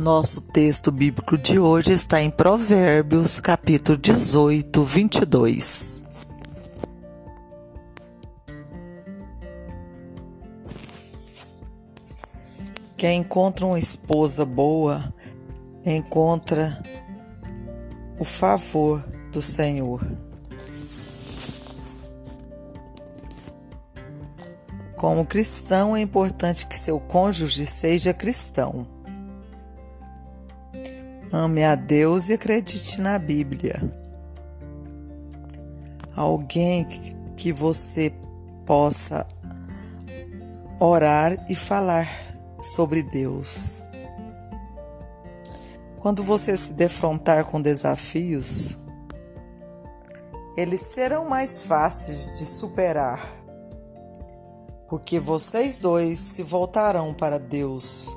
Nosso texto bíblico de hoje está em Provérbios, capítulo 18, 22. Quem encontra uma esposa boa, encontra o favor do Senhor. Como cristão, é importante que seu cônjuge seja cristão. Ame a Deus e acredite na Bíblia. Alguém que você possa orar e falar sobre Deus. Quando você se defrontar com desafios, eles serão mais fáceis de superar porque vocês dois se voltarão para Deus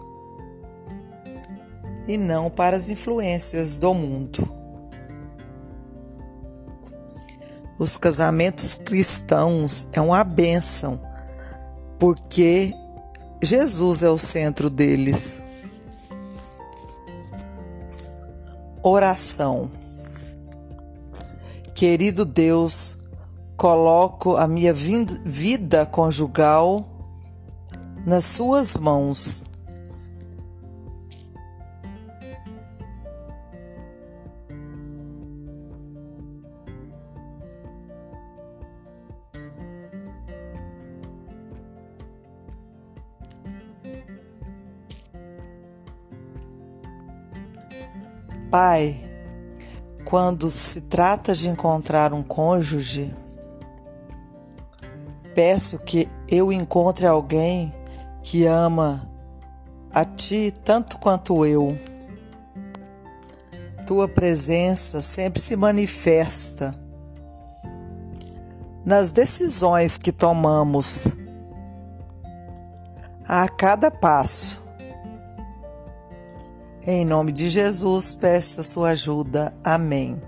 e não para as influências do mundo. Os casamentos cristãos é uma bênção, porque Jesus é o centro deles. Oração. Querido Deus, Coloco a minha vida conjugal nas suas mãos. Pai, quando se trata de encontrar um cônjuge, Peço que eu encontre alguém que ama a ti tanto quanto eu. Tua presença sempre se manifesta nas decisões que tomamos a cada passo. Em nome de Jesus, peço a sua ajuda. Amém.